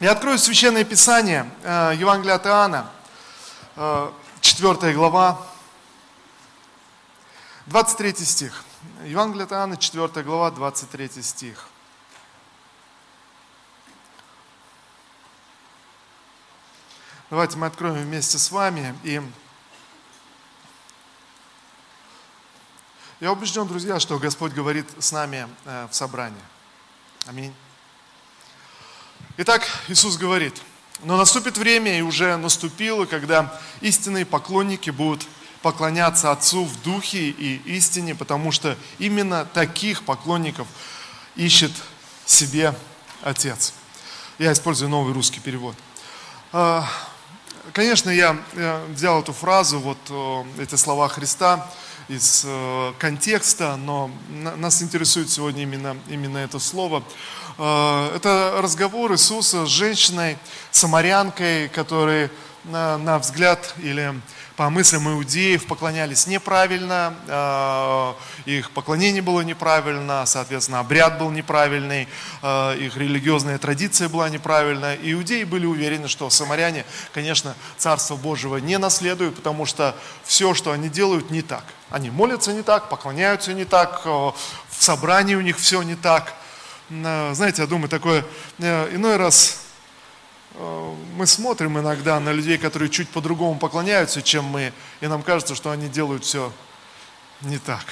Я открою Священное Писание, э, Евангелие от Иоанна, 4 глава, 23 стих. Евангелие от Иоанна, 4 глава, 23 стих. Давайте мы откроем вместе с вами. И я убежден, друзья, что Господь говорит с нами э, в собрании. Аминь. Итак, Иисус говорит, но наступит время, и уже наступило, когда истинные поклонники будут поклоняться Отцу в духе и истине, потому что именно таких поклонников ищет себе Отец. Я использую новый русский перевод. А, конечно, я взял эту фразу, вот эти слова Христа из э, контекста, но нас интересует сегодня именно, именно это слово. Э, это разговор Иисуса с женщиной, самарянкой, которой на, на взгляд или по мыслям иудеев поклонялись неправильно, э, их поклонение было неправильно, соответственно, обряд был неправильный, э, их религиозная традиция была неправильная. Иудеи были уверены, что самаряне, конечно, Царство Божьего не наследуют, потому что все, что они делают, не так. Они молятся не так, поклоняются не так, э, в собрании у них все не так. Знаете, я думаю, такое иной раз мы смотрим иногда на людей, которые чуть по-другому поклоняются, чем мы, и нам кажется, что они делают все не так.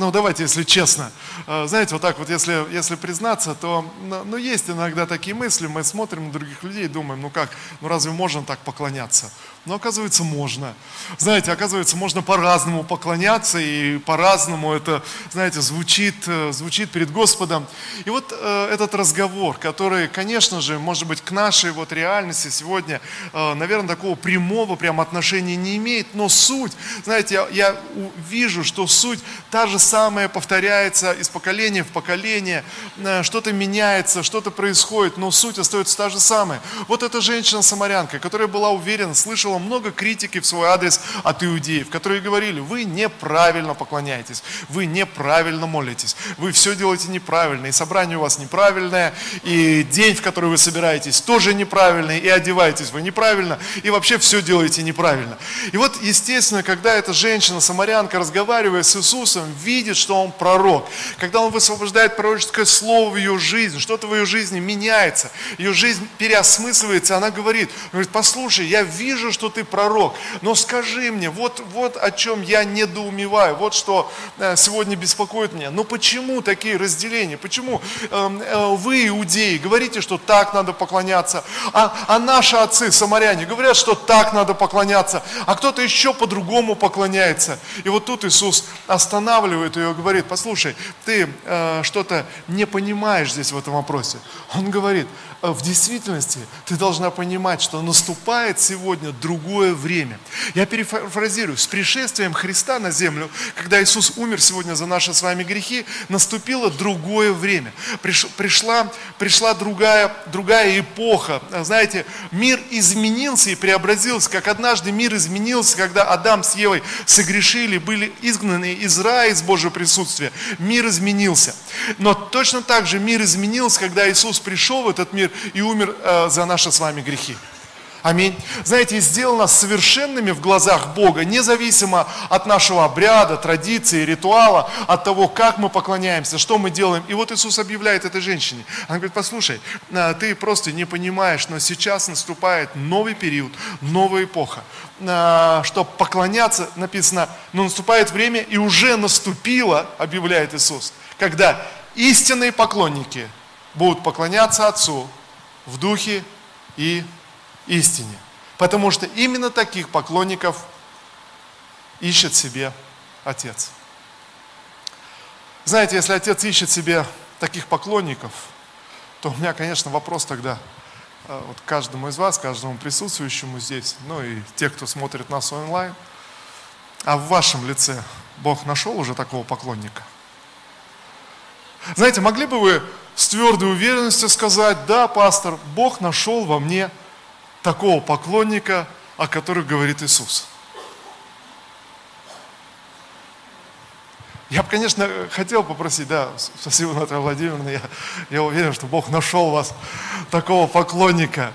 Ну, давайте, если честно. Э, знаете, вот так вот, если, если признаться, то ну, ну, есть иногда такие мысли, мы смотрим на других людей и думаем, ну как, ну разве можно так поклоняться? Но оказывается, можно. Знаете, оказывается, можно по-разному поклоняться, и по-разному это, знаете, звучит, э, звучит перед Господом. И вот э, этот разговор, который, конечно же, может быть, к нашей вот реальности сегодня, э, наверное, такого прямого прям отношения не имеет, но суть, знаете, я, я вижу, что суть та же самая повторяется из поколения в поколение, э, что-то меняется, что-то происходит, но суть остается та же самая. Вот эта женщина-самарянка, которая была уверена, слышала, много критики в свой адрес от иудеев, которые говорили, вы неправильно поклоняетесь, вы неправильно молитесь, вы все делаете неправильно, и собрание у вас неправильное, и день, в который вы собираетесь, тоже неправильный, и одеваетесь вы неправильно, и вообще все делаете неправильно. И вот, естественно, когда эта женщина, самарянка, разговаривая с Иисусом, что он пророк, когда он высвобождает пророческое слово в ее жизнь, что-то в ее жизни меняется, ее жизнь переосмысливается, она говорит, говорит, послушай, я вижу, что что ты пророк, но скажи мне, вот, вот о чем я недоумеваю, вот что э, сегодня беспокоит меня. Но почему такие разделения? Почему эм, э, вы, иудеи, говорите, что так надо поклоняться, а, а наши отцы, самаряне, говорят, что так надо поклоняться, а кто-то еще по-другому поклоняется. И вот тут Иисус останавливает ее и говорит, послушай, ты э, что-то не понимаешь здесь в этом вопросе. Он говорит, в действительности ты должна понимать, что наступает сегодня другое время. Я перефразирую, с пришествием Христа на землю, когда Иисус умер сегодня за наши с вами грехи, наступило другое время. Пришла, пришла другая, другая эпоха. Знаете, мир изменился и преобразился, как однажды мир изменился, когда Адам с Евой согрешили, были изгнаны из рая, из Божьего присутствия. Мир изменился. Но точно так же мир изменился, когда Иисус пришел в этот мир и умер э, за наши с вами грехи. Аминь. Знаете, и сделал нас совершенными в глазах Бога, независимо от нашего обряда, традиции, ритуала, от того, как мы поклоняемся, что мы делаем. И вот Иисус объявляет этой женщине. Она говорит, послушай, э, ты просто не понимаешь, но сейчас наступает новый период, новая эпоха. Э, Что поклоняться, написано, но наступает время, и уже наступило, объявляет Иисус, когда истинные поклонники будут поклоняться Отцу, в духе и истине. Потому что именно таких поклонников ищет себе Отец. Знаете, если Отец ищет себе таких поклонников, то у меня, конечно, вопрос тогда э, вот каждому из вас, каждому присутствующему здесь, ну и те, кто смотрит нас онлайн, а в вашем лице Бог нашел уже такого поклонника? Знаете, могли бы вы с твердой уверенностью сказать, да, пастор, Бог нашел во мне такого поклонника, о котором говорит Иисус. Я бы, конечно, хотел попросить, да, спасибо, Наталья Владимировна, я, я уверен, что Бог нашел вас, такого поклонника.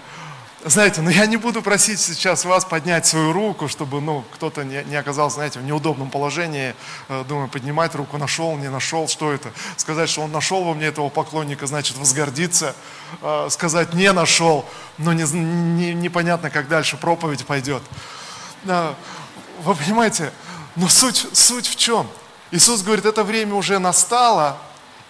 Знаете, но я не буду просить сейчас вас поднять свою руку, чтобы ну, кто-то не, не оказался, знаете, в неудобном положении, э, думаю, поднимать руку, нашел, не нашел, что это. Сказать, что он нашел во мне этого поклонника, значит возгордиться. Э, сказать, не нашел, но не, не, непонятно, как дальше проповедь пойдет. Э, вы понимаете, но суть, суть в чем? Иисус говорит, это время уже настало,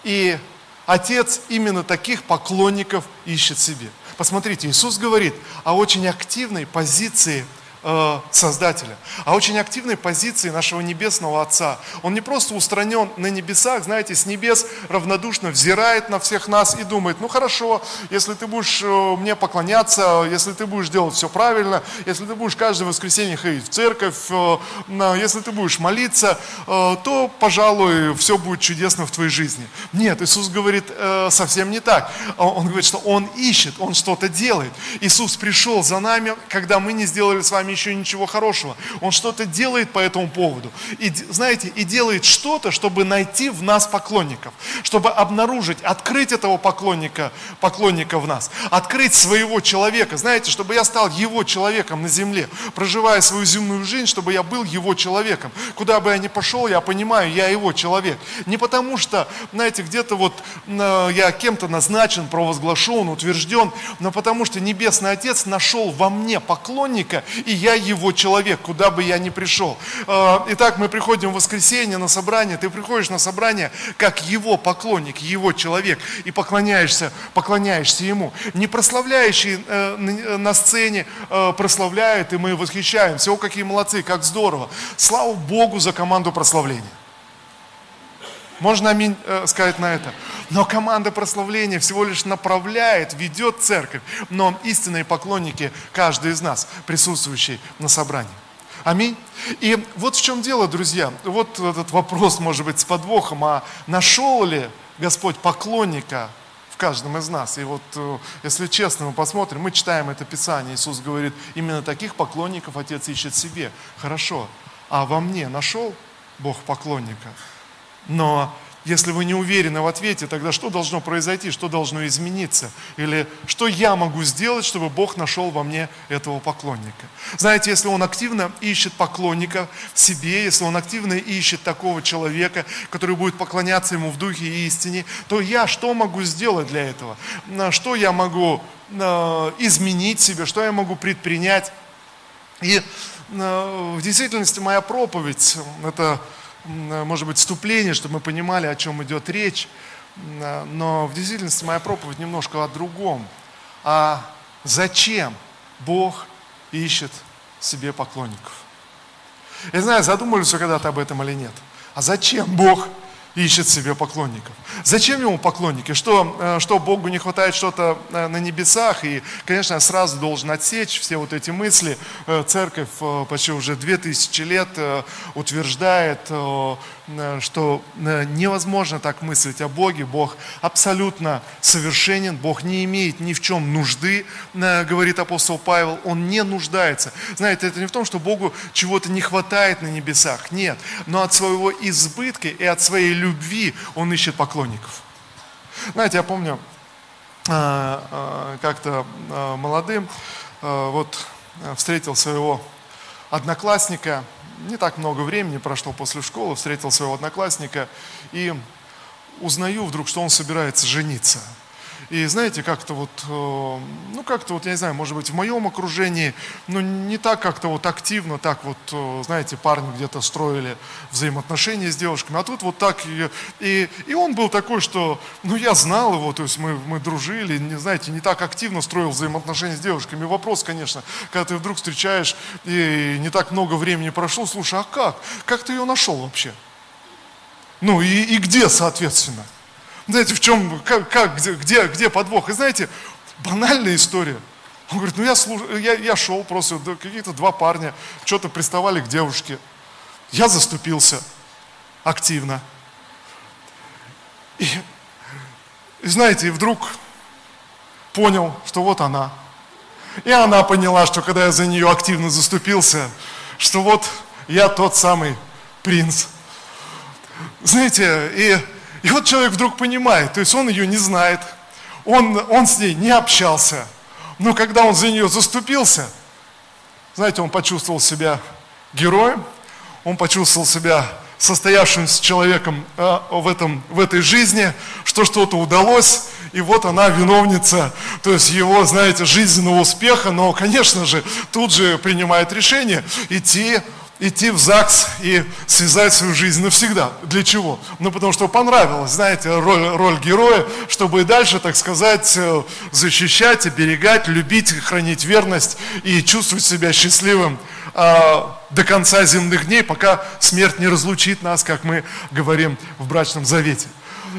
и Отец именно таких поклонников ищет себе. Посмотрите, Иисус говорит о очень активной позиции Э, Создателя, а очень активной позиции нашего Небесного Отца. Он не просто устранен на небесах, знаете, с небес равнодушно взирает на всех нас и думает, ну хорошо, если ты будешь э, мне поклоняться, если ты будешь делать все правильно, если ты будешь каждое воскресенье ходить в церковь, э, если ты будешь молиться, то, пожалуй, все будет чудесно в твоей жизни. Нет, Иисус говорит совсем не так. Он говорит, что Он ищет, Он что-то делает. Иисус пришел за нами, когда мы не сделали с вами еще ничего хорошего. Он что-то делает по этому поводу. И, знаете, и делает что-то, чтобы найти в нас поклонников, чтобы обнаружить, открыть этого поклонника, поклонника в нас, открыть своего человека, знаете, чтобы я стал его человеком на земле, проживая свою земную жизнь, чтобы я был его человеком. Куда бы я ни пошел, я понимаю, я его человек. Не потому что, знаете, где-то вот э, я кем-то назначен, провозглашен, утвержден, но потому что Небесный Отец нашел во мне поклонника, и я его человек, куда бы я ни пришел. А, итак, мы приходим в воскресенье на собрание, ты приходишь на собрание как его поклонник, его человек, и поклоняешься, поклоняешься ему. Не прославляющий э, на сцене э, прославляет, и мы восхищаемся. О, какие молодцы, как здорово. Слава Богу за команду прославления. Можно аминь э, сказать на это. Но команда прославления всего лишь направляет, ведет церковь. Но истинные поклонники, каждый из нас, присутствующий на собрании. Аминь. И вот в чем дело, друзья. Вот этот вопрос может быть с подвохом. А нашел ли Господь поклонника в каждом из нас. И вот, э, если честно, мы посмотрим, мы читаем это Писание, Иисус говорит, именно таких поклонников Отец ищет себе. Хорошо, а во мне нашел Бог поклонника? Но если вы не уверены в ответе, тогда что должно произойти, что должно измениться? Или что я могу сделать, чтобы Бог нашел во мне этого поклонника? Знаете, если он активно ищет поклонника в себе, если он активно ищет такого человека, который будет поклоняться ему в духе и истине, то я что могу сделать для этого? Что я могу э, изменить себе, что я могу предпринять? И э, в действительности моя проповедь – это может быть, вступление, чтобы мы понимали, о чем идет речь. Э, но в действительности моя проповедь немножко о другом. А зачем Бог ищет себе поклонников? Я знаю, задумывались вы когда-то об этом или нет. А зачем Бог ищет себе поклонников. Зачем ему поклонники? Что, э, что Богу не хватает что-то э, на небесах? И, конечно, сразу должен отсечь все вот эти мысли. Э, церковь почти уже две тысячи лет утверждает, что невозможно так мыслить о Боге. Бог абсолютно совершенен, Бог не имеет ни в чем нужды, говорит апостол Павел, Он не нуждается. Знаете, это не в том, что Богу чего-то не хватает на небесах, нет, но от своего избытка и от своей любви он ищет поклонников. Знаете, я помню, э, э, как-то э, молодым вот встретил своего одноклассника, не так много времени прошло после школы, встретил своего одноклассника и узнаю вдруг, что он собирается жениться – и знаете, как-то вот, э, ну как-то вот, я не знаю, может быть, в моем окружении, ну не так как-то вот активно, так вот, э, знаете, парни где-то строили взаимоотношения с девушками, а тут вот так, и, и, и он был такой, что, ну я знал его, то есть мы, мы дружили, не, знаете, не так активно строил взаимоотношения с девушками. Вопрос, конечно, когда ты вдруг встречаешь, и не так много времени прошло, слушай, а как? Как ты ее нашел вообще? Ну и, и где, соответственно? Знаете, в чем, как, как где, где, где подвох? И знаете, банальная история. Он говорит, ну я, слуш... я, я шел просто, какие-то два парня что-то приставали к девушке. Я заступился активно. И, и знаете, и вдруг понял, что вот она. И она поняла, что когда я за нее активно заступился, что вот я тот самый принц. знаете, и, и вот человек вдруг понимает, то есть он ее не знает, он, он с ней не общался, но когда он за нее заступился, знаете, он почувствовал себя героем, он почувствовал себя состоявшимся человеком э, в, этом, в этой жизни, что что-то удалось, и вот она виновница, то есть его, знаете, жизненного успеха, но, конечно же, тут же принимает решение идти идти в ЗАГС и связать свою жизнь навсегда. Для чего? Ну, потому что понравилось, знаете, роль, роль героя, чтобы и дальше, так сказать, э, защищать, оберегать, любить, хранить верность и чувствовать себя счастливым а, до конца земных дней, пока смерть не разлучит нас, как мы говорим в брачном завете.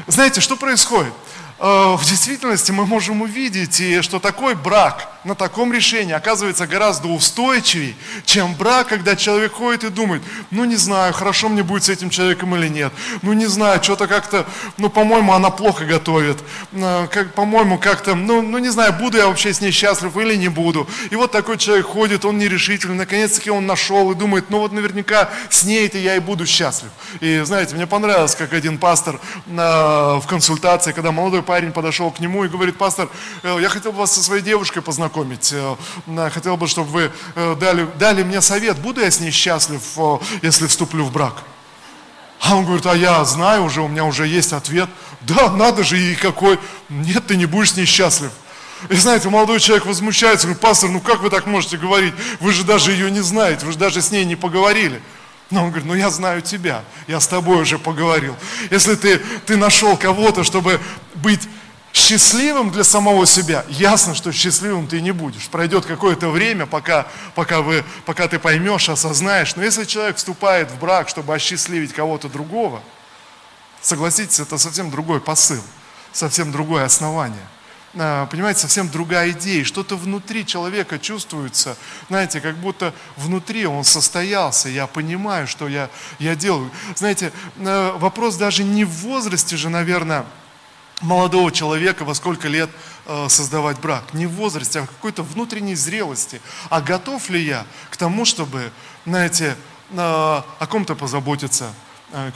Знаете, что происходит? Э, в действительности мы можем увидеть, что такой брак на таком решении оказывается гораздо устойчивее, чем брак, когда человек ходит и думает, ну не знаю, хорошо мне будет с этим человеком или нет, ну не знаю, что-то как-то, ну по-моему, она плохо готовит, э, как, по-моему, как-то, ну, ну не знаю, буду я вообще с ней счастлив или не буду. И вот такой человек ходит, он нерешительный, наконец-таки он нашел и думает, ну вот наверняка с ней-то я и буду счастлив. И знаете, мне понравилось, как один пастор э, в консультации, когда молодой парень подошел к нему и говорит, пастор, э, я хотел бы вас со своей девушкой познакомить. Э, хотел бы, чтобы вы э, дали, дали мне совет, буду я с ней счастлив, если вступлю в брак. А он говорит, а я знаю уже, у меня уже есть ответ. Да, надо же, и какой. Нет, ты не будешь с ней счастлив. И знаете, молодой человек возмущается, говорит, пастор, ну как вы так можете говорить? Вы же даже ее не знаете, вы же даже с ней не поговорили. Но он говорит, ну я знаю тебя, я с тобой уже поговорил. Если ты, ты нашел кого-то, чтобы быть счастливым для самого себя, ясно, что счастливым ты не будешь. Пройдет какое-то время, пока, пока, вы, пока ты поймешь, осознаешь. Но если человек вступает в брак, чтобы осчастливить кого-то другого, согласитесь, это совсем другой посыл, совсем другое основание. А, понимаете, совсем другая идея. Что-то внутри человека чувствуется, знаете, как будто внутри он состоялся. Я понимаю, что я, я делаю. Знаете, а, вопрос даже не в возрасте же, наверное, молодого человека, во сколько лет а, создавать брак. Не в возрасте, а в какой-то внутренней зрелости. А готов ли я к тому, чтобы, знаете, о ком-то позаботиться,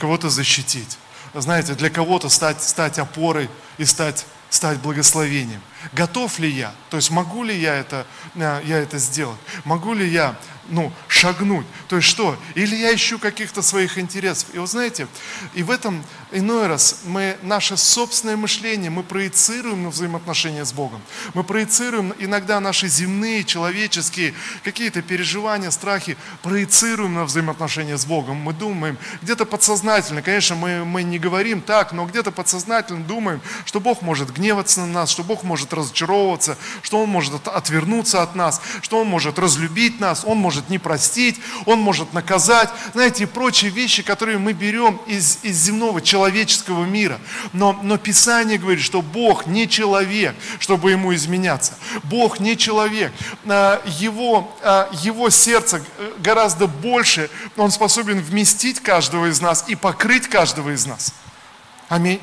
кого-то защитить? Знаете, для кого-то стать, стать опорой и стать стать благословением. Готов ли я? То есть могу ли я это, э, я это сделать? Могу ли я ну, шагнуть. То есть что? Или я ищу каких-то своих интересов. И вы знаете, и в этом иной раз мы, наше собственное мышление, мы проецируем на взаимоотношения с Богом. Мы проецируем иногда наши земные, человеческие какие-то переживания, страхи, проецируем на взаимоотношения с Богом. Мы думаем, где-то подсознательно, конечно, мы, мы не говорим так, но где-то подсознательно думаем, что Бог может гневаться на нас, что Бог может разочаровываться, что Он может отвернуться от нас, что Он может разлюбить нас, Он может может не простить, Он может наказать, знаете, и прочие вещи, которые мы берем из, из земного человеческого мира. Но, но Писание говорит, что Бог не человек, чтобы ему изменяться. Бог не человек. А, его, а, его сердце гораздо больше, Он способен вместить каждого из нас и покрыть каждого из нас. Аминь.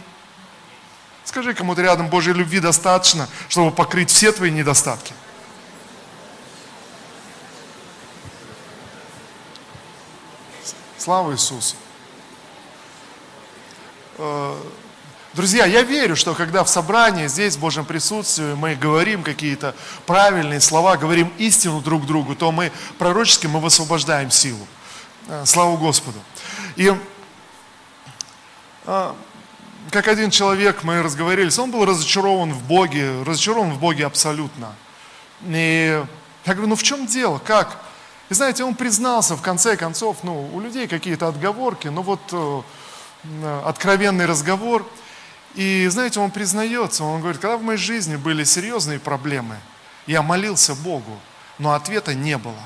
Скажи кому-то рядом, Божьей любви достаточно, чтобы покрыть все твои недостатки. Слава Иисусу! Э, друзья, я верю, что когда в собрании, здесь, в Божьем присутствии, мы говорим какие-то правильные слова, говорим истину друг другу, то мы пророчески мы высвобождаем силу. Э, слава Господу. И э, как один человек, мы разговаривались, он был разочарован в Боге, разочарован в Боге абсолютно. И я говорю, ну в чем дело, как? И знаете, он признался в конце концов, ну, у людей какие-то отговорки, но вот э, откровенный разговор. И знаете, он признается, он говорит, когда в моей жизни были серьезные проблемы, я молился Богу, но ответа не было.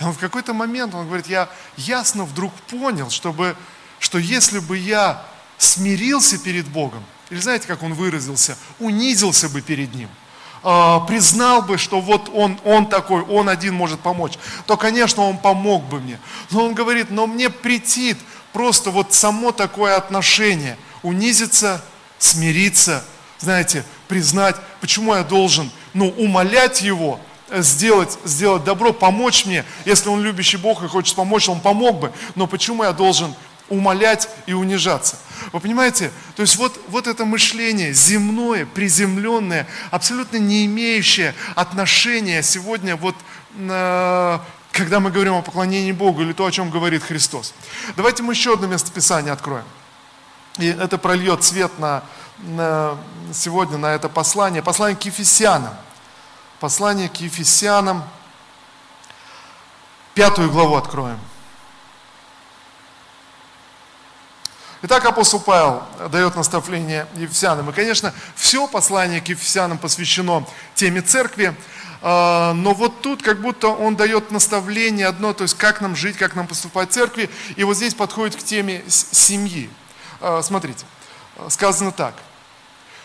И он в какой-то момент, он говорит, я ясно вдруг понял, чтобы, что если бы я смирился перед Богом, или знаете, как он выразился, унизился бы перед Ним – э, признал бы, что вот он, он такой, он один может помочь, то, конечно, он помог бы мне. Но он говорит, но мне претит просто вот само такое отношение, унизиться, смириться, знаете, признать, почему я должен, ну, умолять его, э, сделать, сделать добро, помочь мне. Если он любящий Бог и хочет помочь, он помог бы. Но почему я должен умолять и унижаться. Вы понимаете? То есть вот, вот это мышление земное, приземленное, абсолютно не имеющее отношения сегодня вот на когда мы говорим о поклонении Богу или то, о чем говорит Христос. Давайте мы еще одно местописание откроем. И это прольет свет на, на сегодня на это послание. Послание к Ефесянам. Послание к Ефесянам. Пятую главу откроем. Итак, апостол Павел дает наставление Ефесянам. И, конечно, все послание к Ефесянам посвящено теме церкви, а, но вот тут как будто он дает наставление одно, то есть как нам жить, как нам поступать в церкви, и вот здесь подходит к теме семьи. А, смотрите, сказано так.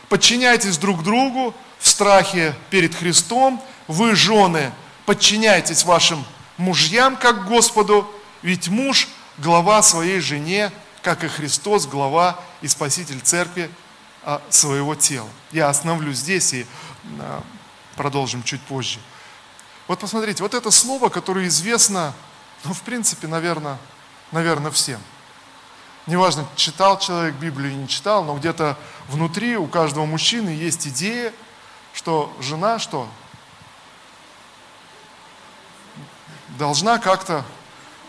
Подчиняйтесь друг другу в страхе перед Христом, вы, жены, подчиняйтесь вашим мужьям, как Господу, ведь муж – глава своей жене, как и Христос, глава и спаситель церкви а, своего тела. Я остановлюсь здесь и продолжим чуть позже. Вот посмотрите, вот это слово, которое известно, ну, в принципе, наверное, наверное, всем. Неважно, читал человек Библию или не читал, но где-то внутри у каждого мужчины есть идея, что жена что? Должна как-то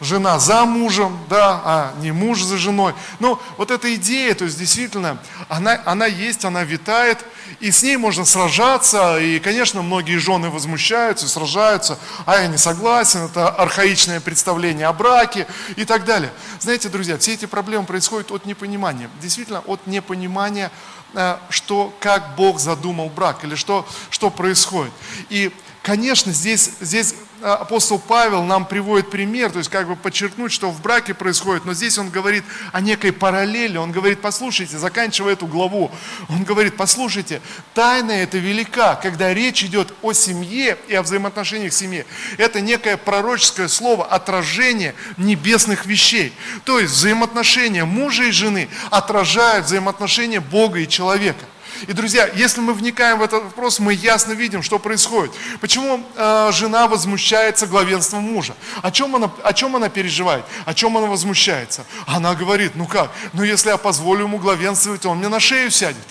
жена за мужем, да, а не муж за женой. Ну, вот эта идея, то есть действительно, она, она есть, она витает, и с ней можно сражаться, и, конечно, многие жены возмущаются, сражаются, а я не согласен, это архаичное представление о браке и так далее. Знаете, друзья, все эти проблемы происходят от непонимания, действительно, от непонимания, э, что, как Бог задумал брак, или что, что происходит. И, конечно, здесь, здесь апостол Павел нам приводит пример, то есть как бы подчеркнуть, что в браке происходит, но здесь он говорит о некой параллели, он говорит, послушайте, заканчивая эту главу, он говорит, послушайте, тайна это велика, когда речь идет о семье и о взаимоотношениях в семье. Это некое пророческое слово, отражение небесных вещей. То есть взаимоотношения мужа и жены отражают взаимоотношения Бога и человека. И, друзья, если мы вникаем в этот вопрос, мы ясно видим, что происходит. Почему э, жена возмущается главенством мужа? О чем, она, о чем она переживает? О чем она возмущается? Она говорит, ну как, ну если я позволю ему главенствовать, он мне на шею сядет.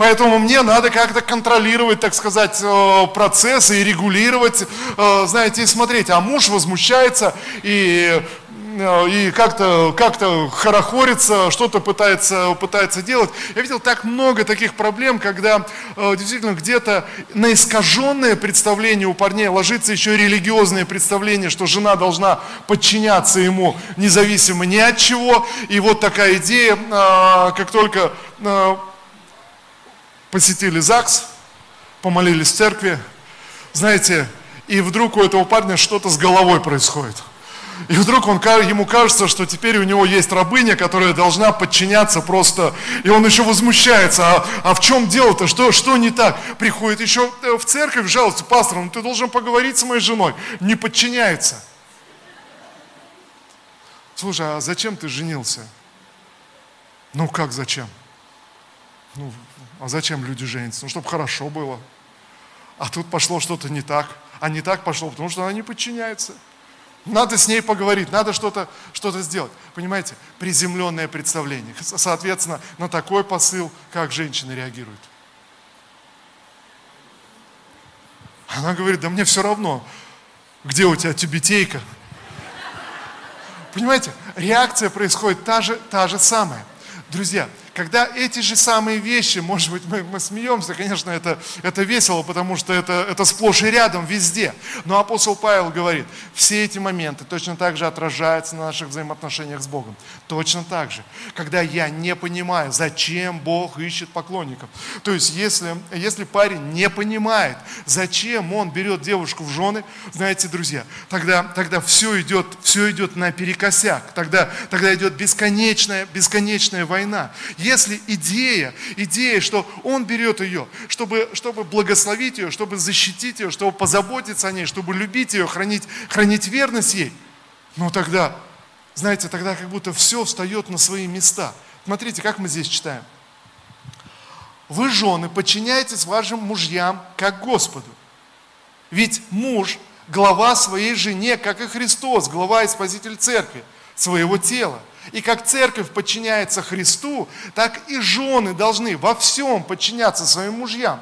Поэтому мне надо как-то контролировать, так сказать, э, процессы и регулировать, э, знаете, и смотреть. А муж возмущается и и как-то как хорохорится, что-то пытается, пытается делать. Я видел так много таких проблем, когда э, действительно где-то на искаженное представление у парней ложится еще религиозное представление, что жена должна подчиняться ему независимо ни от чего. И вот такая идея, э, как только посетили ЗАГС, помолились в церкви, знаете, и вдруг у этого парня что-то с головой происходит – и вдруг он, ему кажется, что теперь у него есть рабыня, которая должна подчиняться просто. И он еще возмущается. А, а в чем дело-то? Что, что не так? Приходит еще э, в церковь, жалуется, пастор, ну ты должен поговорить с моей женой. Не подчиняется. Слушай, а зачем ты женился? Ну как зачем? Ну, а зачем люди женятся? Ну, чтобы хорошо было. А тут пошло что-то не так. А не так пошло, потому что она не подчиняется. Надо с ней поговорить, надо что-то что сделать. Понимаете, приземленное представление. Соответственно, на такой посыл, как женщина реагирует. Она говорит, да мне все равно, где у тебя тюбетейка. Понимаете, реакция происходит та же, та же самая. Друзья, когда эти же самые вещи, может быть, мы, мы смеемся, конечно, это, это весело, потому что это, это сплошь и рядом, везде. Но апостол Павел говорит, все эти моменты точно так же отражаются на наших взаимоотношениях с Богом. Точно так же. Когда я не понимаю, зачем Бог ищет поклонников. То есть, если, если парень не понимает, зачем он берет девушку в жены, знаете, друзья, тогда, тогда все, идет, все идет наперекосяк. Тогда, тогда идет бесконечная, бесконечная война. Если идея, идея, что он берет ее, чтобы, чтобы благословить ее, чтобы защитить ее, чтобы позаботиться о ней, чтобы любить ее, хранить, хранить верность ей, ну тогда, знаете, тогда как будто все встает на свои места. Смотрите, как мы здесь читаем. Вы, жены, подчиняйтесь вашим мужьям, как Господу. Ведь муж – глава своей жене, как и Христос, глава и спаситель церкви. своего тела. И как церковь подчиняется Христу, так и жены должны во всем подчиняться своим мужьям.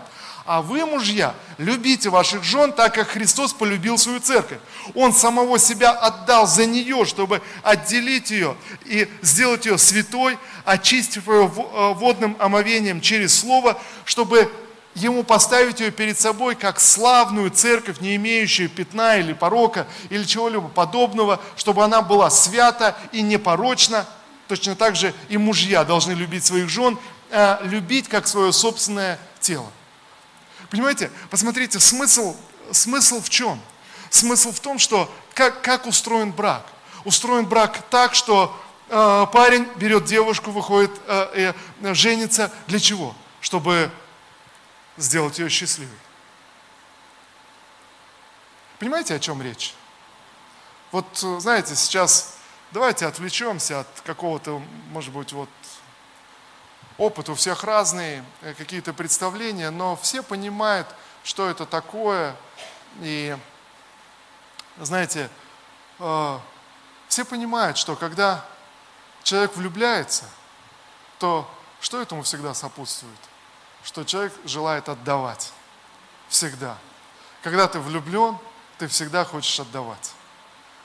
А вы, мужья, любите ваших жен, так как Христос полюбил свою церковь. Он самого себя отдал за нее, чтобы отделить ее и сделать ее святой, очистив ее э, водным омовением через Слово, чтобы ему поставить ее перед собой как славную церковь, не имеющую пятна или порока или чего-либо подобного, чтобы она была свята и непорочна. Точно так же и мужья должны любить своих жен, а любить как свое собственное тело. Понимаете, посмотрите, смысл, смысл в чем? Смысл в том, что как, как устроен брак. Устроен брак так, что э, парень берет девушку, выходит, э, э, женится. Для чего? Чтобы сделать ее счастливой. Понимаете, о чем речь? Вот, знаете, сейчас давайте отвлечемся от какого-то, может быть, вот опыт у всех разный, э, какие-то представления, но все понимают, что это такое. И, знаете, э, все понимают, что когда человек влюбляется, то что этому всегда сопутствует? Что человек желает отдавать. Всегда. Когда ты влюблен, ты всегда хочешь отдавать.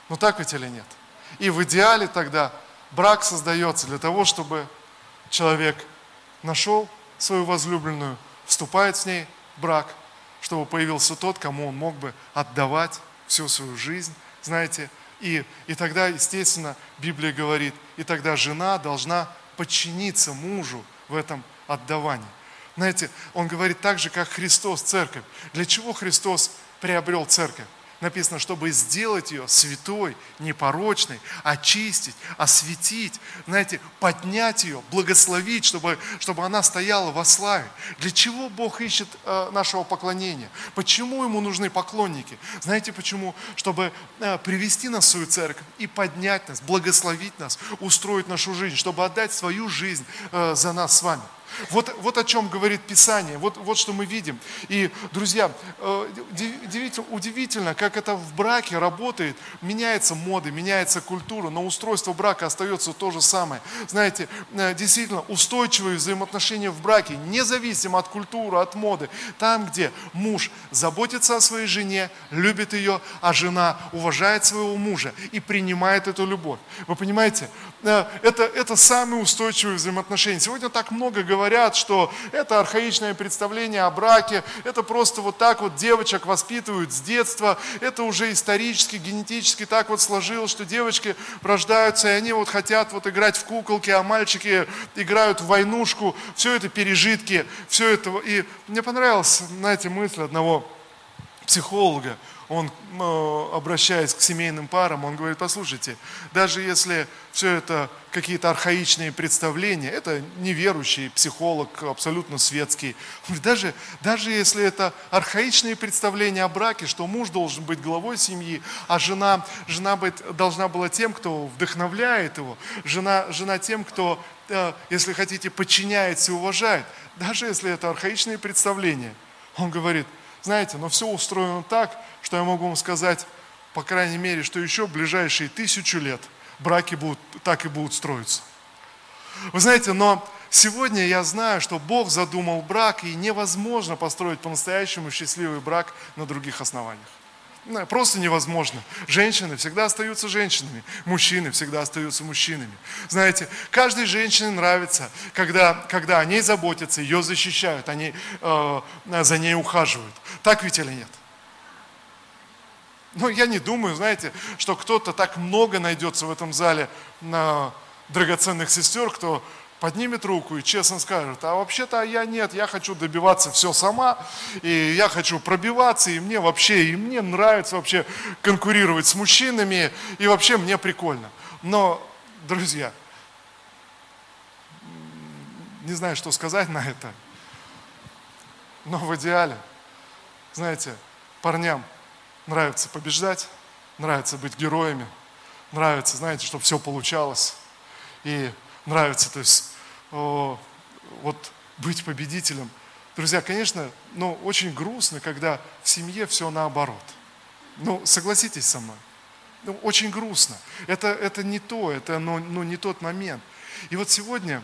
Ну так ведь или нет? И в идеале тогда брак создается для того, чтобы человек нашел свою возлюбленную, вступает с ней в брак, чтобы появился тот, кому он мог бы отдавать всю свою жизнь, знаете. И, и тогда, естественно, Библия говорит, и тогда жена должна подчиниться мужу в этом отдавании. Знаете, он говорит так же, как Христос, церковь. Для чего Христос приобрел церковь? написано, чтобы сделать ее святой, непорочной, очистить, осветить, знаете, поднять ее, благословить, чтобы, чтобы она стояла во славе. Для чего Бог ищет э, нашего поклонения? Почему Ему нужны поклонники? Знаете почему? Чтобы э, привести нас в свою церковь и поднять нас, благословить нас, устроить нашу жизнь, чтобы отдать свою жизнь э, за нас с вами. Вот, вот о чем говорит Писание, вот, вот что мы видим. И, друзья, э, удивительно, удивительно, как это в браке работает. Меняется моды, меняется культура, но устройство брака остается то же самое. Знаете, э, действительно, устойчивые взаимоотношения в браке, независимо от культуры, от моды. Там, где муж заботится о своей жене, любит ее, а жена уважает своего мужа и принимает эту любовь. Вы понимаете, это, это самые устойчивые взаимоотношения. Сегодня так много говорят говорят, что это архаичное представление о браке, это просто вот так вот девочек воспитывают с детства, это уже исторически, генетически так вот сложилось, что девочки рождаются, и они вот хотят вот играть в куколки, а мальчики играют в войнушку, все это пережитки, все это. И мне понравилась, знаете, мысль одного психолога, он, э, обращаясь к семейным парам, он говорит, послушайте, даже если все это какие-то архаичные представления, это неверующий психолог, абсолютно светский, даже, даже если это архаичные представления о браке, что муж должен быть главой семьи, а жена, жена быть, должна была тем, кто вдохновляет его, жена, жена тем, кто, э, если хотите, подчиняется и уважает, даже если это архаичные представления, он говорит, знаете, но все устроено так, что я могу вам сказать, по крайней мере, что еще в ближайшие тысячу лет браки будут, так и будут строиться. Вы знаете, но сегодня я знаю, что Бог задумал брак, и невозможно построить по-настоящему счастливый брак на других основаниях. Ну, просто невозможно. Женщины всегда остаются женщинами, мужчины всегда остаются мужчинами. Знаете, каждой женщине нравится, когда, когда о ней заботятся, ее защищают, они э, за ней ухаживают. Так ведь или нет? Но я не думаю, знаете, что кто-то так много найдется в этом зале на драгоценных сестер, кто поднимет руку и честно скажет, а вообще-то я нет, я хочу добиваться все сама, и я хочу пробиваться, и мне вообще, и мне нравится вообще конкурировать с мужчинами, и вообще мне прикольно. Но, друзья, не знаю, что сказать на это, но в идеале, знаете, парням нравится побеждать, нравится быть героями, нравится, знаете, чтобы все получалось. И нравится, то есть вот быть победителем. Друзья, конечно, ну, очень грустно, когда в семье все наоборот. Ну, согласитесь со мной. ну, очень грустно. Это, это не то, это ну, ну, не тот момент. И вот сегодня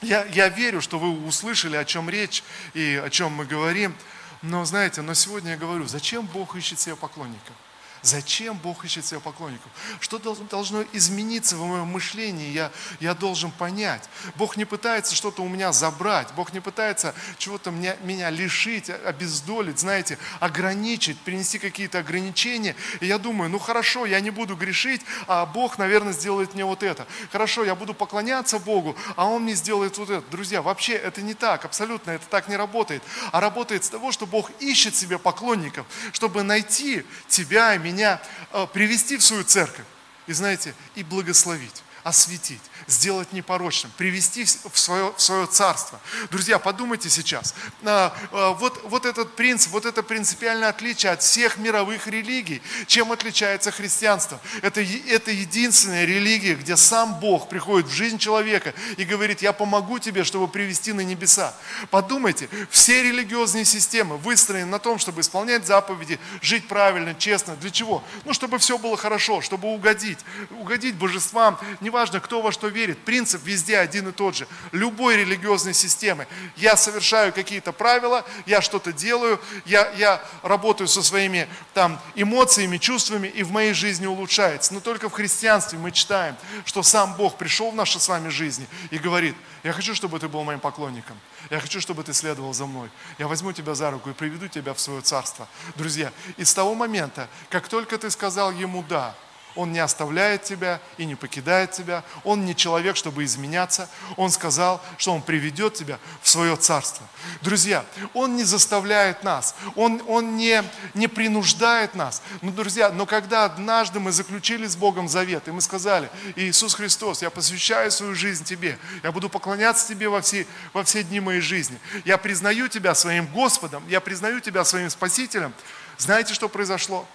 я, я верю, что вы услышали, о чем речь и о чем мы говорим. Но знаете, но сегодня я говорю, зачем Бог ищет себе поклонников? Зачем Бог ищет себе поклонников? Что должно измениться в моем мышлении? Я, я должен понять. Бог не пытается что-то у меня забрать. Бог не пытается чего-то меня, меня лишить, обездолить, знаете, ограничить, принести какие-то ограничения. И я думаю, ну хорошо, я не буду грешить, а Бог, наверное, сделает мне вот это. Хорошо, я буду поклоняться Богу, а Он мне сделает вот это. Друзья, вообще это не так, абсолютно это так не работает. А работает с того, что Бог ищет себе поклонников, чтобы найти тебя и меня меня э, привести в свою церковь. И, знаете, и благословить осветить, сделать непорочным, привести в свое, в свое царство. Друзья, подумайте сейчас. А, а, вот, вот этот принцип, вот это принципиальное отличие от всех мировых религий. Чем отличается христианство? Это, это единственная религия, где сам Бог приходит в жизнь человека и говорит, я помогу тебе, чтобы привести на небеса. Подумайте, все религиозные системы выстроены на том, чтобы исполнять заповеди, жить правильно, честно. Для чего? Ну, чтобы все было хорошо, чтобы угодить. Угодить божествам, не неважно, кто во что верит, принцип везде один и тот же. Любой религиозной системы. Я совершаю какие-то правила, я что-то делаю, я, я работаю со своими там, эмоциями, чувствами, и в моей жизни улучшается. Но только в христианстве мы читаем, что сам Бог пришел в наши с вами жизни и говорит, я хочу, чтобы ты был моим поклонником. Я хочу, чтобы ты следовал за мной. Я возьму тебя за руку и приведу тебя в свое царство. Друзья, и с того момента, как только ты сказал ему «да», он не оставляет тебя и не покидает тебя. Он не человек, чтобы изменяться. Он сказал, что Он приведет тебя в свое царство. Друзья, Он не заставляет нас, Он, он не, не принуждает нас. Но, друзья, но когда однажды мы заключили с Богом завет, и мы сказали, Иисус Христос, я посвящаю свою жизнь Тебе, я буду поклоняться Тебе во все, во все дни моей жизни. Я признаю Тебя своим Господом, я признаю Тебя своим Спасителем. Знаете, что произошло?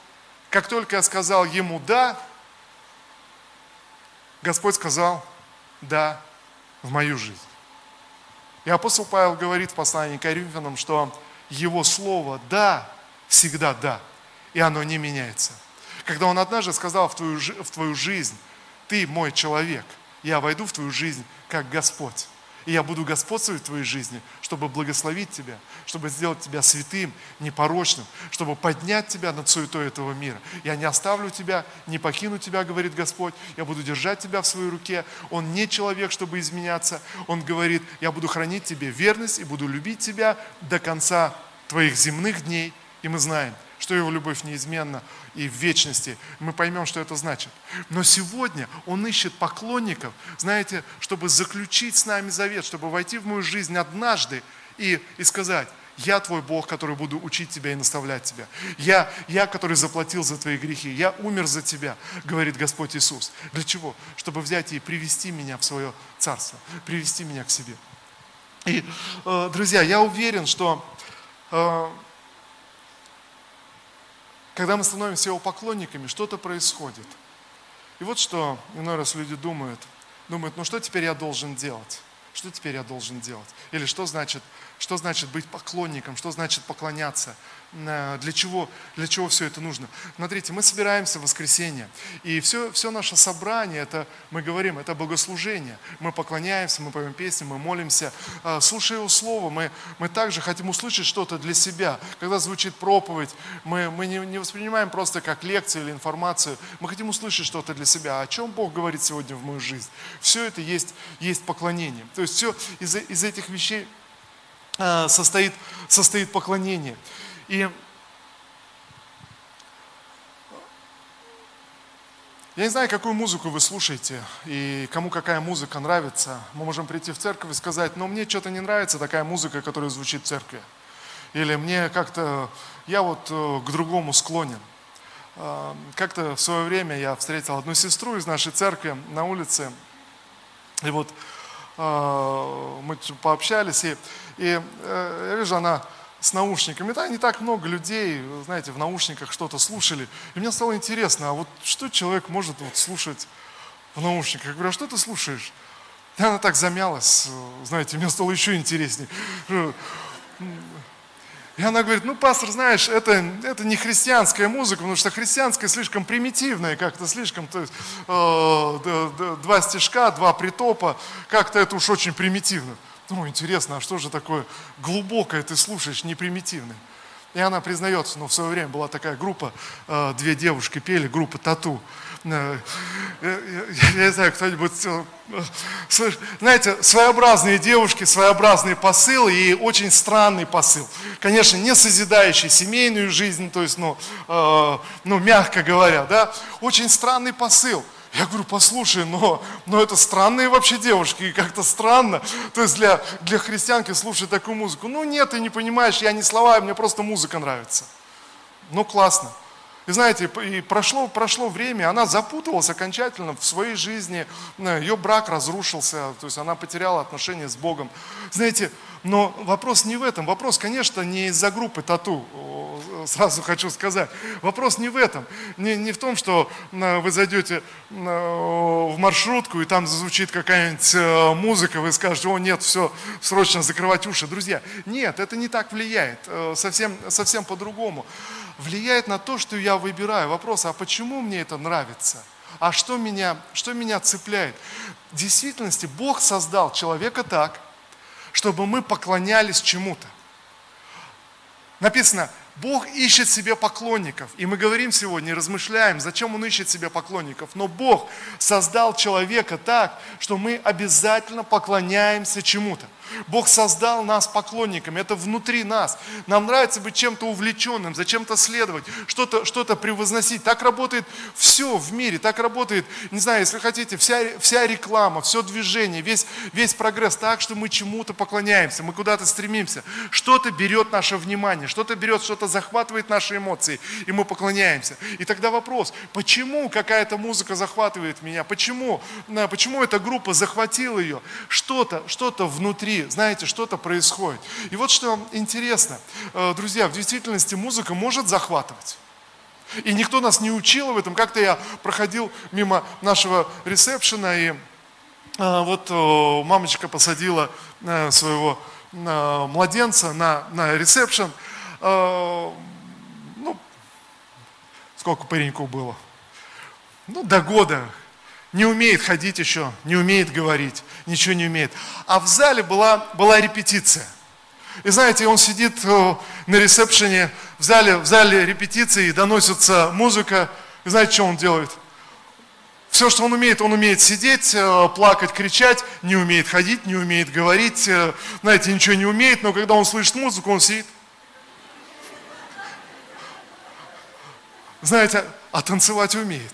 Как только я сказал ему «да», Господь сказал «да» в мою жизнь. И апостол Павел говорит в послании к Коринфянам, что его слово «да» всегда «да», и оно не меняется. Когда он однажды сказал в твою, в твою жизнь «ты мой человек», я войду в твою жизнь как Господь. И я буду господствовать в твоей жизни, чтобы благословить тебя, чтобы сделать тебя святым, непорочным, чтобы поднять тебя над суетой этого мира. Я не оставлю тебя, не покину тебя, говорит Господь. Я буду держать тебя в своей руке. Он не человек, чтобы изменяться. Он говорит, я буду хранить тебе верность и буду любить тебя до конца твоих земных дней. И мы знаем, что его любовь неизменна и в вечности. Мы поймем, что это значит. Но сегодня он ищет поклонников, знаете, чтобы заключить с нами завет, чтобы войти в мою жизнь однажды и, и сказать, я твой Бог, который буду учить тебя и наставлять тебя. Я, я, который заплатил за твои грехи. Я умер за тебя, говорит Господь Иисус. Для чего? Чтобы взять и привести меня в свое царство, привести меня к себе. И, э, друзья, я уверен, что э, когда мы становимся его поклонниками, что-то происходит. И вот что иной раз люди думают, думают, ну что теперь я должен делать? Что теперь я должен делать? Или что значит, что значит быть поклонником? Что значит поклоняться? Э, для чего, для чего все это нужно? Смотрите, мы собираемся в воскресенье, и все, все наше собрание, это, мы говорим, это богослужение. Мы поклоняемся, мы поем песни, мы молимся. Э, слушая Его Слово, мы, мы также хотим услышать что-то для себя. Когда звучит проповедь, мы, мы не, не воспринимаем просто как лекцию или информацию, мы хотим услышать что-то для себя. О чем Бог говорит сегодня в мою жизнь? Все это есть, есть поклонение. То есть все из, из этих вещей э, состоит, состоит поклонение. И Я не знаю, какую музыку вы слушаете и кому какая музыка нравится. Мы можем прийти в церковь и сказать, но мне что-то не нравится такая музыка, которая звучит в церкви. Или мне как-то, я вот э, к другому склонен. Э, как-то в свое время я встретил одну сестру из нашей церкви на улице. И вот э, мы пообщались, и, и я вижу, она с наушниками. Да, не так много людей, знаете, в наушниках что-то слушали. И мне стало интересно, а вот что человек может вот слушать в наушниках? Я говорю, а что ты слушаешь? И она так замялась, знаете, мне стало еще интереснее. И она говорит, ну, пастор, знаешь, это, это не христианская музыка, потому что христианская слишком примитивная, как-то слишком, то есть, э, два стишка, два притопа, как-то это уж очень примитивно. Ну, интересно, а что же такое глубокое ты слушаешь, не примитивное? И она признается, ну, в свое время была такая группа, э, две девушки пели, группа «Тату». Э, я не знаю, кто-нибудь... Э, знаете, своеобразные девушки, своеобразный посыл и очень странный посыл. Конечно, не созидающий семейную жизнь, то есть, ну, ну мягко говоря, да, очень странный посыл – я говорю, послушай, но, но это странные вообще девушки, и как-то странно. То есть для, для христианки слушать такую музыку. Ну нет, ты не понимаешь, я не слова, мне просто музыка нравится. Ну классно. И знаете, и прошло, прошло время, она запуталась окончательно в своей жизни, ее брак разрушился, то есть она потеряла отношения с Богом. Знаете, но вопрос не в этом, вопрос, конечно, не из-за группы тату, сразу хочу сказать. Вопрос не в этом, не, не в том, что вы зайдете в маршрутку, и там зазвучит какая-нибудь э, музыка, вы скажете, о нет, все, срочно закрывать уши. Друзья, нет, это не так влияет, э, совсем, совсем по-другому. Влияет на то, что я выбираю. Вопрос, а почему мне это нравится? А что меня, что меня цепляет? В действительности Бог создал человека так, чтобы мы поклонялись чему-то. Написано, Бог ищет себе поклонников. И мы говорим сегодня, размышляем, зачем Он ищет себе поклонников. Но Бог создал человека так, что мы обязательно поклоняемся чему-то. Бог создал нас поклонниками, это внутри нас. Нам нравится быть чем-то увлеченным, зачем-то следовать, что-то что превозносить. Так работает все в мире, так работает, не знаю, если хотите, вся, вся реклама, все движение, весь, весь прогресс, так что мы чему-то поклоняемся, мы куда-то стремимся. Что-то берет наше внимание, что-то берет, что-то захватывает наши эмоции, и мы поклоняемся. И тогда вопрос, почему какая-то музыка захватывает меня, почему, почему эта группа захватила ее, что-то, что-то внутри знаете, что-то происходит. И вот что интересно, э, друзья, в действительности музыка может захватывать. И никто нас не учил в этом. Как-то я проходил мимо нашего ресепшена, и э, вот э, мамочка посадила своего младенца на, на ресепшн. Ну, сколько пареньку было? Ну, до года, не умеет ходить еще, не умеет говорить, ничего не умеет. А в зале была, была репетиция. И знаете, он сидит э, на ресепшене, в зале, в зале репетиции, доносится музыка. И знаете, что он делает? Все, что он умеет, он умеет сидеть, э, плакать, кричать, не умеет ходить, не умеет говорить, э, знаете, ничего не умеет, но когда он слышит музыку, он сидит. Знаете, а танцевать умеет.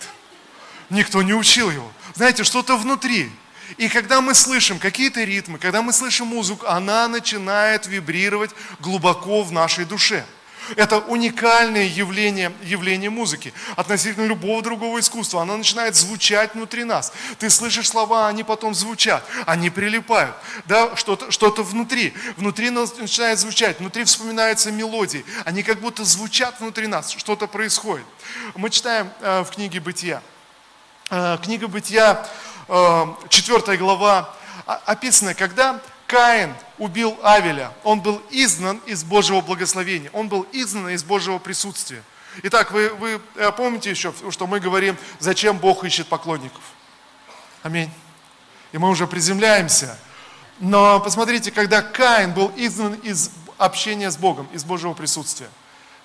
Никто не учил его. Знаете, что-то внутри. И когда мы слышим какие-то ритмы, когда мы слышим музыку, она начинает вибрировать глубоко в нашей душе. Это уникальное явление, явление музыки относительно любого другого искусства. Она начинает звучать внутри нас. Ты слышишь слова, они потом звучат, они прилипают. Да, что-то, что-то внутри. Внутри начинает звучать, внутри вспоминаются мелодии. Они как будто звучат внутри нас, что-то происходит. Мы читаем э, в книге «Бытия». Э, книга Бытия, 4 э, глава, описано, когда Каин убил Авеля, он был изгнан из Божьего благословения, он был изгнан из Божьего присутствия. Итак, вы, вы э, помните еще, что мы говорим, зачем Бог ищет поклонников? Аминь. И мы уже приземляемся. Но посмотрите, когда Каин был изгнан из общения с Богом, из Божьего присутствия,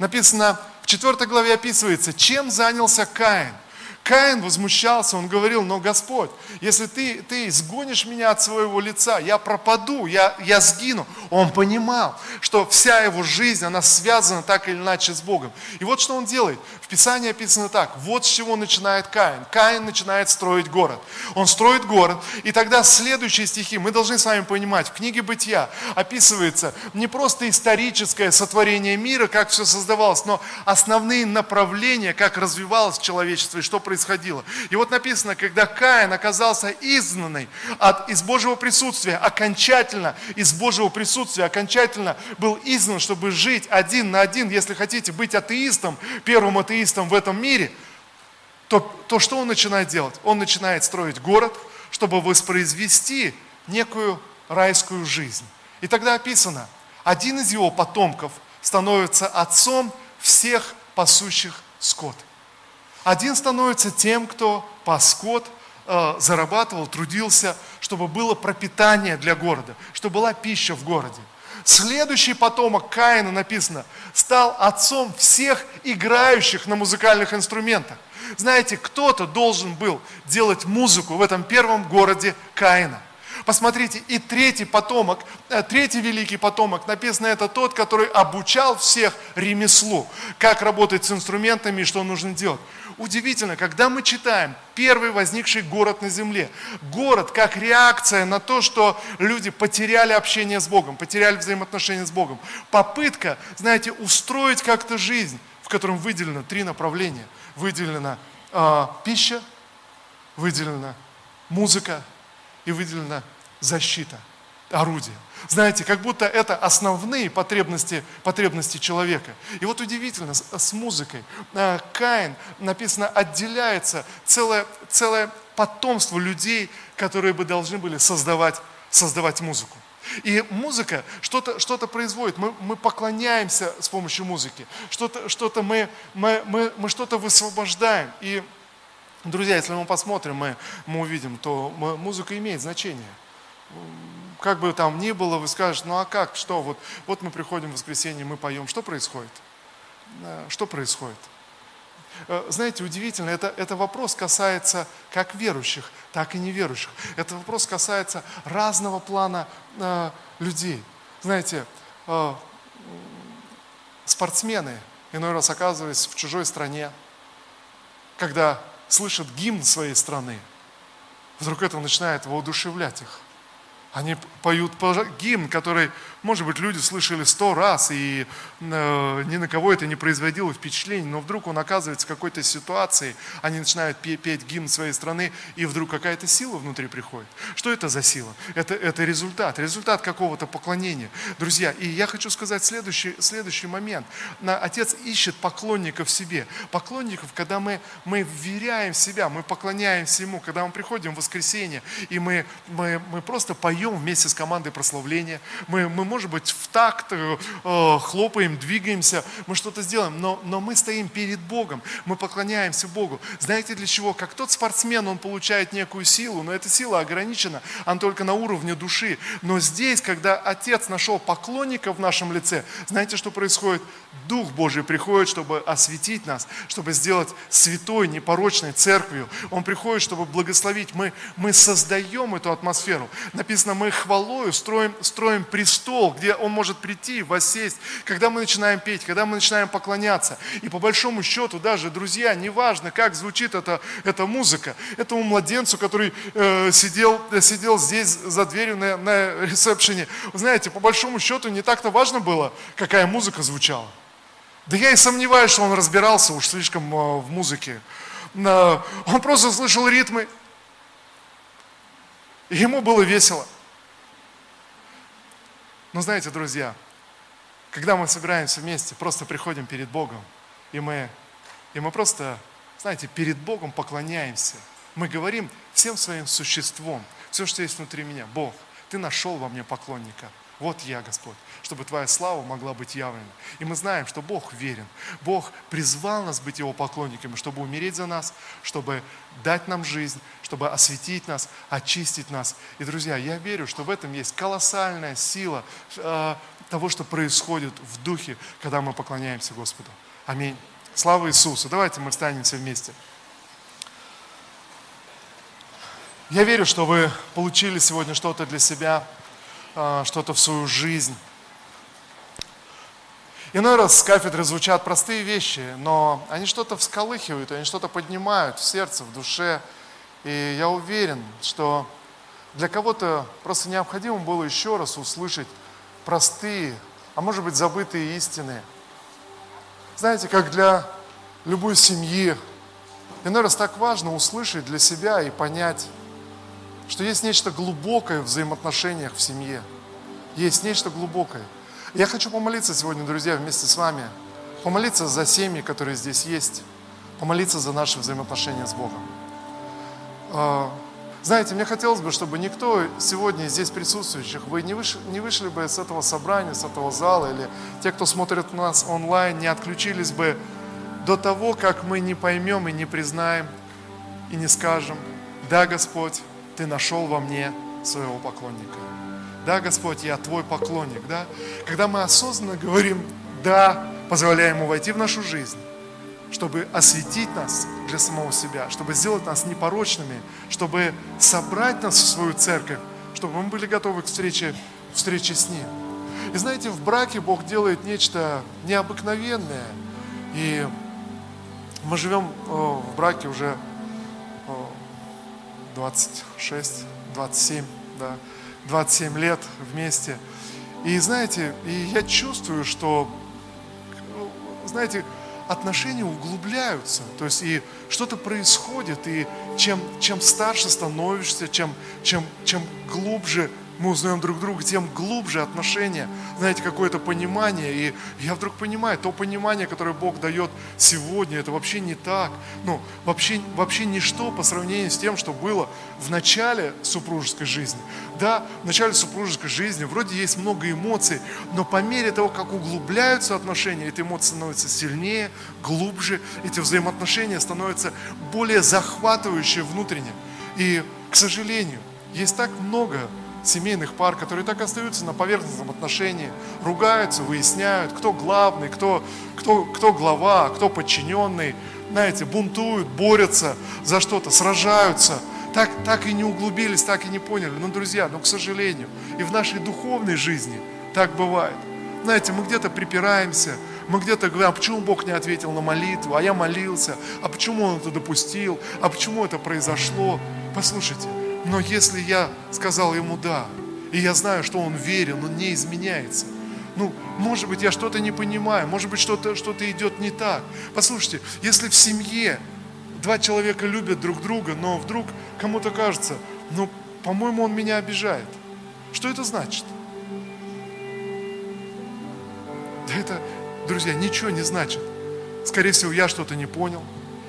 написано, в 4 главе описывается, чем занялся Каин – Каин возмущался, он говорил, но Господь, если ты, ты изгонишь меня от своего лица, я пропаду, я, я сгину. Он понимал, что вся его жизнь, она связана так или иначе с Богом. И вот что он делает. В Писании описано так, вот с чего начинает Каин. Каин начинает строить город. Он строит город, и тогда следующие стихи, мы должны с вами понимать, в книге Бытия описывается не просто историческое сотворение мира, как все создавалось, но основные направления, как развивалось человечество и что происходило. И вот написано, когда Каин оказался изгнанный от, из Божьего присутствия, окончательно из Божьего присутствия, окончательно был изгнан, чтобы жить один на один, если хотите быть атеистом, первым атеистом в этом мире, то, то что он начинает делать? Он начинает строить город, чтобы воспроизвести некую райскую жизнь. И тогда описано, один из его потомков становится отцом всех пасущих скот. Один становится тем, кто пас скот, э, зарабатывал, трудился, чтобы было пропитание для города, чтобы была пища в городе. Следующий потомок Каина написано, стал отцом всех играющих на музыкальных инструментах. Знаете, кто-то должен был делать музыку в этом первом городе Каина. Посмотрите, и третий потомок, э, третий великий потомок, написано, это тот, который обучал всех ремеслу, как работать с инструментами и что нужно делать. Удивительно, когда мы читаем первый возникший город на земле, город как реакция на то, что люди потеряли общение с Богом, потеряли взаимоотношения с Богом, попытка, знаете, устроить как-то жизнь, в котором выделено три направления. Выделена э, пища, выделена музыка и выделена защита, орудие. Знаете, как будто это основные потребности, потребности человека. И вот удивительно, с, с музыкой. А, Каин, написано, отделяется целое, целое потомство людей, которые бы должны были создавать, создавать музыку. И музыка что-то что производит. Мы, мы поклоняемся с помощью музыки. Что-то что мы, мы, мы, мы что-то высвобождаем. И, друзья, если мы посмотрим, мы, мы увидим, то музыка имеет значение как бы там ни было, вы скажете, ну а как, что, вот, вот мы приходим в воскресенье, мы поем, что происходит? Э, что происходит? Э, знаете, удивительно, это, это вопрос касается как верующих, так и неверующих. Это вопрос касается разного плана э, людей. Знаете, э, спортсмены, иной раз оказываясь в чужой стране, когда слышат гимн своей страны, вдруг это начинает воодушевлять их. Они поют гимн, который, может быть, люди слышали сто раз, и э, ни на кого это не производило впечатления, но вдруг он оказывается в какой-то ситуации, они начинают петь, гимн своей страны, и вдруг какая-то сила внутри приходит. Что это за сила? Это, это результат, результат какого-то поклонения. Друзья, и я хочу сказать следующий, следующий момент. Отец ищет поклонников себе. Поклонников, когда мы, мы вверяем себя, мы поклоняемся Ему, когда мы приходим в воскресенье, и мы, мы, мы просто поем вместе с командой прославления, мы, мы может быть, в такт э, э, хлопаем, двигаемся, мы что-то сделаем, но, но мы стоим перед Богом, мы поклоняемся Богу. Знаете для чего? Как тот спортсмен, он получает некую силу, но эта сила ограничена, она только на уровне души. Но здесь, когда Отец нашел поклонника в нашем лице, знаете, что происходит? Дух Божий приходит, чтобы осветить нас, чтобы сделать святой, непорочной церковью. Он приходит, чтобы благословить. Мы, мы создаем эту атмосферу. Написано, мы хвалою строим, строим престол, где Он может прийти, воссесть. Когда мы начинаем петь, когда мы начинаем поклоняться. И по большому счету даже, друзья, неважно, как звучит эта, эта музыка, этому младенцу, который э, сидел, сидел здесь за дверью на, на ресепшене, знаете, по большому счету не так-то важно было, какая музыка звучала. Да я и сомневаюсь, что он разбирался уж слишком э, в музыке. Он просто слышал ритмы, и ему было весело. Но знаете, друзья, когда мы собираемся вместе, просто приходим перед Богом, и мы, и мы просто, знаете, перед Богом поклоняемся. Мы говорим всем своим существом, все, что есть внутри меня. Бог, Ты нашел во мне поклонника. Вот я, Господь, чтобы Твоя слава могла быть явлена. И мы знаем, что Бог верен. Бог призвал нас быть Его поклонниками, чтобы умереть за нас, чтобы дать нам жизнь, чтобы осветить нас, очистить нас. И, друзья, я верю, что в этом есть колоссальная сила э, того, что происходит в духе, когда мы поклоняемся Господу. Аминь. Слава Иисусу. Давайте мы встанемся вместе. Я верю, что вы получили сегодня что-то для себя. А, что-то в свою жизнь. Иной раз с кафедры звучат простые вещи, но они что-то всколыхивают, они что-то поднимают в сердце, в душе. И я уверен, что для кого-то просто необходимо было еще раз услышать простые, а может быть забытые истины. Знаете, как для любой семьи, иной раз так важно услышать для себя и понять, что есть нечто глубокое в взаимоотношениях в семье. Есть нечто глубокое. Я хочу помолиться сегодня, друзья, вместе с вами. Помолиться за семьи, которые здесь есть. Помолиться за наши взаимоотношения с Богом. А, Знаете, мне хотелось бы, чтобы никто сегодня здесь присутствующих, вы не вышли, не вышли бы с этого собрания, с этого зала, или те, кто смотрит нас онлайн, не отключились бы до того, как мы не поймем и не признаем, и не скажем, да, Господь, Ты нашел во мне своего поклонника. Да, Господь, я Твой поклонник, да. Когда мы осознанно говорим, да, позволяем Ему войти в нашу жизнь, чтобы осветить нас для самого себя, чтобы сделать нас непорочными, чтобы собрать нас в свою церковь, чтобы мы были готовы к встрече, встрече с Ним. И знаете, в браке Бог делает нечто необыкновенное. И мы живем э, в браке уже 26, 27, да, 27 лет вместе. И знаете, и я чувствую, что, знаете, отношения углубляются, то есть и что-то происходит, и чем, чем старше становишься, чем, чем, чем глубже мы узнаем друг друга, тем глубже отношения, знаете, какое-то понимание. И я вдруг понимаю, то понимание, которое Бог дает сегодня, это вообще не так. Ну, вообще, вообще ничто по сравнению с тем, что было в начале супружеской жизни. Да, в начале супружеской жизни вроде есть много эмоций, но по мере того, как углубляются отношения, эти эмоции становятся сильнее, глубже, эти взаимоотношения становятся более захватывающие внутренне. И, к сожалению, есть так много семейных пар, которые так остаются на поверхностном отношении, ругаются, выясняют, кто главный, кто, кто, кто глава, кто подчиненный, знаете, бунтуют, борются за что-то, сражаются, так, так и не углубились, так и не поняли. Но, друзья, но, к сожалению, и в нашей духовной жизни так бывает. Знаете, мы где-то припираемся, мы где-то говорим, а почему Бог не ответил на молитву, а я молился, а почему Он это допустил, а почему это произошло. Послушайте, но если я сказал ему «да», и я знаю, что он верен, он не изменяется, ну, может быть, я что-то не понимаю, может быть, что-то что идет не так. Послушайте, если в семье два человека любят друг друга, но вдруг кому-то кажется, ну, по-моему, он меня обижает. Что это значит? Да это, друзья, ничего не значит. Скорее всего, я что-то не понял,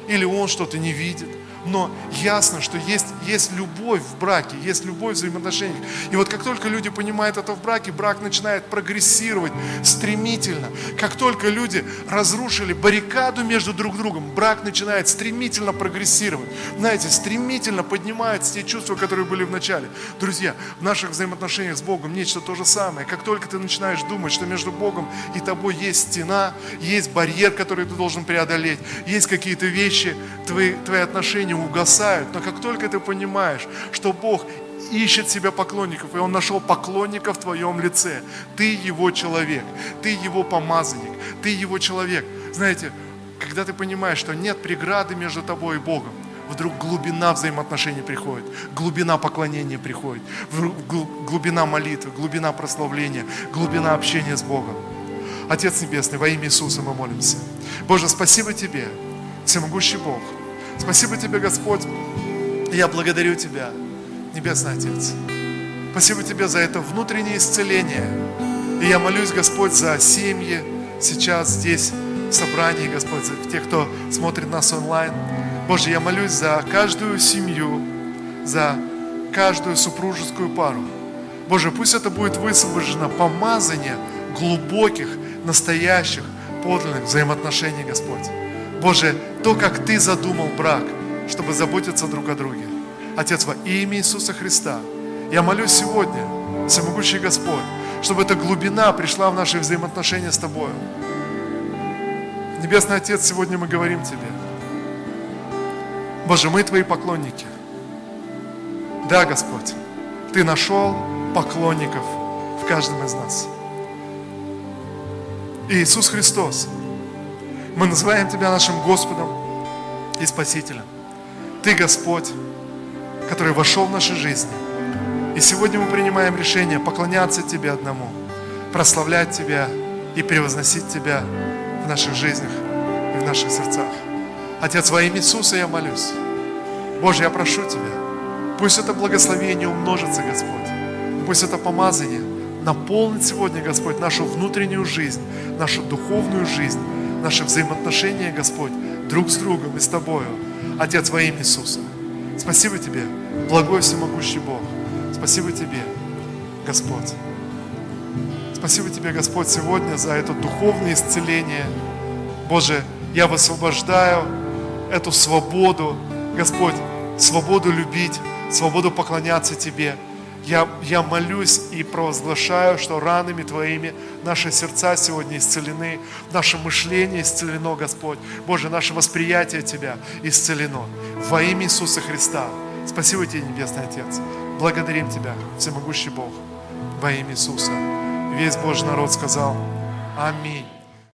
или он что-то не видит, но ясно, что есть, есть любовь в браке, есть любовь в взаимоотношениях. И вот как только люди понимают это в браке, брак начинает прогрессировать стремительно. Как только люди разрушили баррикаду между друг другом, брак начинает стремительно прогрессировать. Знаете, стремительно поднимаются те чувства, которые были в начале. Друзья, в наших взаимоотношениях с Богом нечто то же самое. Как только ты начинаешь думать, что между Богом и тобой есть стена, есть барьер, который ты должен преодолеть, есть какие-то вещи, твои, твои отношения угасают. Но как только ты понимаешь, что Бог ищет себе поклонников, и Он нашел поклонника в твоем лице. Ты Его человек, ты Его помазанник, ты Его человек. Знаете, когда ты понимаешь, что нет преграды между тобой и Богом, вдруг глубина взаимоотношений приходит, глубина поклонения приходит, глубина молитвы, глубина прославления, глубина общения с Богом. Отец Небесный, во имя Иисуса мы молимся. Боже, спасибо Тебе, всемогущий Бог, Спасибо Тебе, Господь. Я благодарю Тебя, Небесный Отец. Спасибо Тебе за это внутреннее исцеление. И я молюсь, Господь, за семьи сейчас здесь, в собрании, Господь, за тех, кто смотрит нас онлайн. Боже, я молюсь за каждую семью, за каждую супружескую пару. Боже, пусть это будет высвобождено помазание глубоких, настоящих, подлинных взаимоотношений, Господь. Боже, то, как Ты задумал брак, чтобы заботиться друг о друге. Отец, во имя Иисуса Христа, я молюсь сегодня, Всемогущий Господь, чтобы эта глубина пришла в наши взаимоотношения с Тобой. Небесный Отец, сегодня мы говорим Тебе. Боже, мы Твои поклонники. Да, Господь, Ты нашел поклонников в каждом из нас. И Иисус Христос – мы называем Тебя нашим Господом и Спасителем. Ты Господь, который вошел в наши жизни. И сегодня мы принимаем решение поклоняться Тебе одному, прославлять Тебя и превозносить Тебя в наших жизнях и в наших сердцах. Отец, во имя Иисуса я молюсь. Боже, я прошу Тебя, пусть это благословение умножится, Господь. Пусть это помазание наполнит сегодня, Господь, нашу внутреннюю жизнь, нашу духовную жизнь, наши взаимоотношения, Господь, друг с другом и с Тобою. Отец, во имя Иисуса. Спасибо Тебе, благой всемогущий Бог. Спасибо Тебе, Господь. Спасибо Тебе, Господь, сегодня за это духовное исцеление. Боже, я высвобождаю эту свободу, Господь, свободу любить, свободу поклоняться Тебе. Я, я молюсь и провозглашаю, что ранами Твоими наши сердца сегодня исцелены, наше мышление исцелено, Господь. Боже, наше восприятие Тебя исцелено. Во имя Иисуса Христа. Спасибо Тебе, Небесный Отец. Благодарим Тебя, Всемогущий Бог, во имя Иисуса. Весь Божий народ сказал Аминь.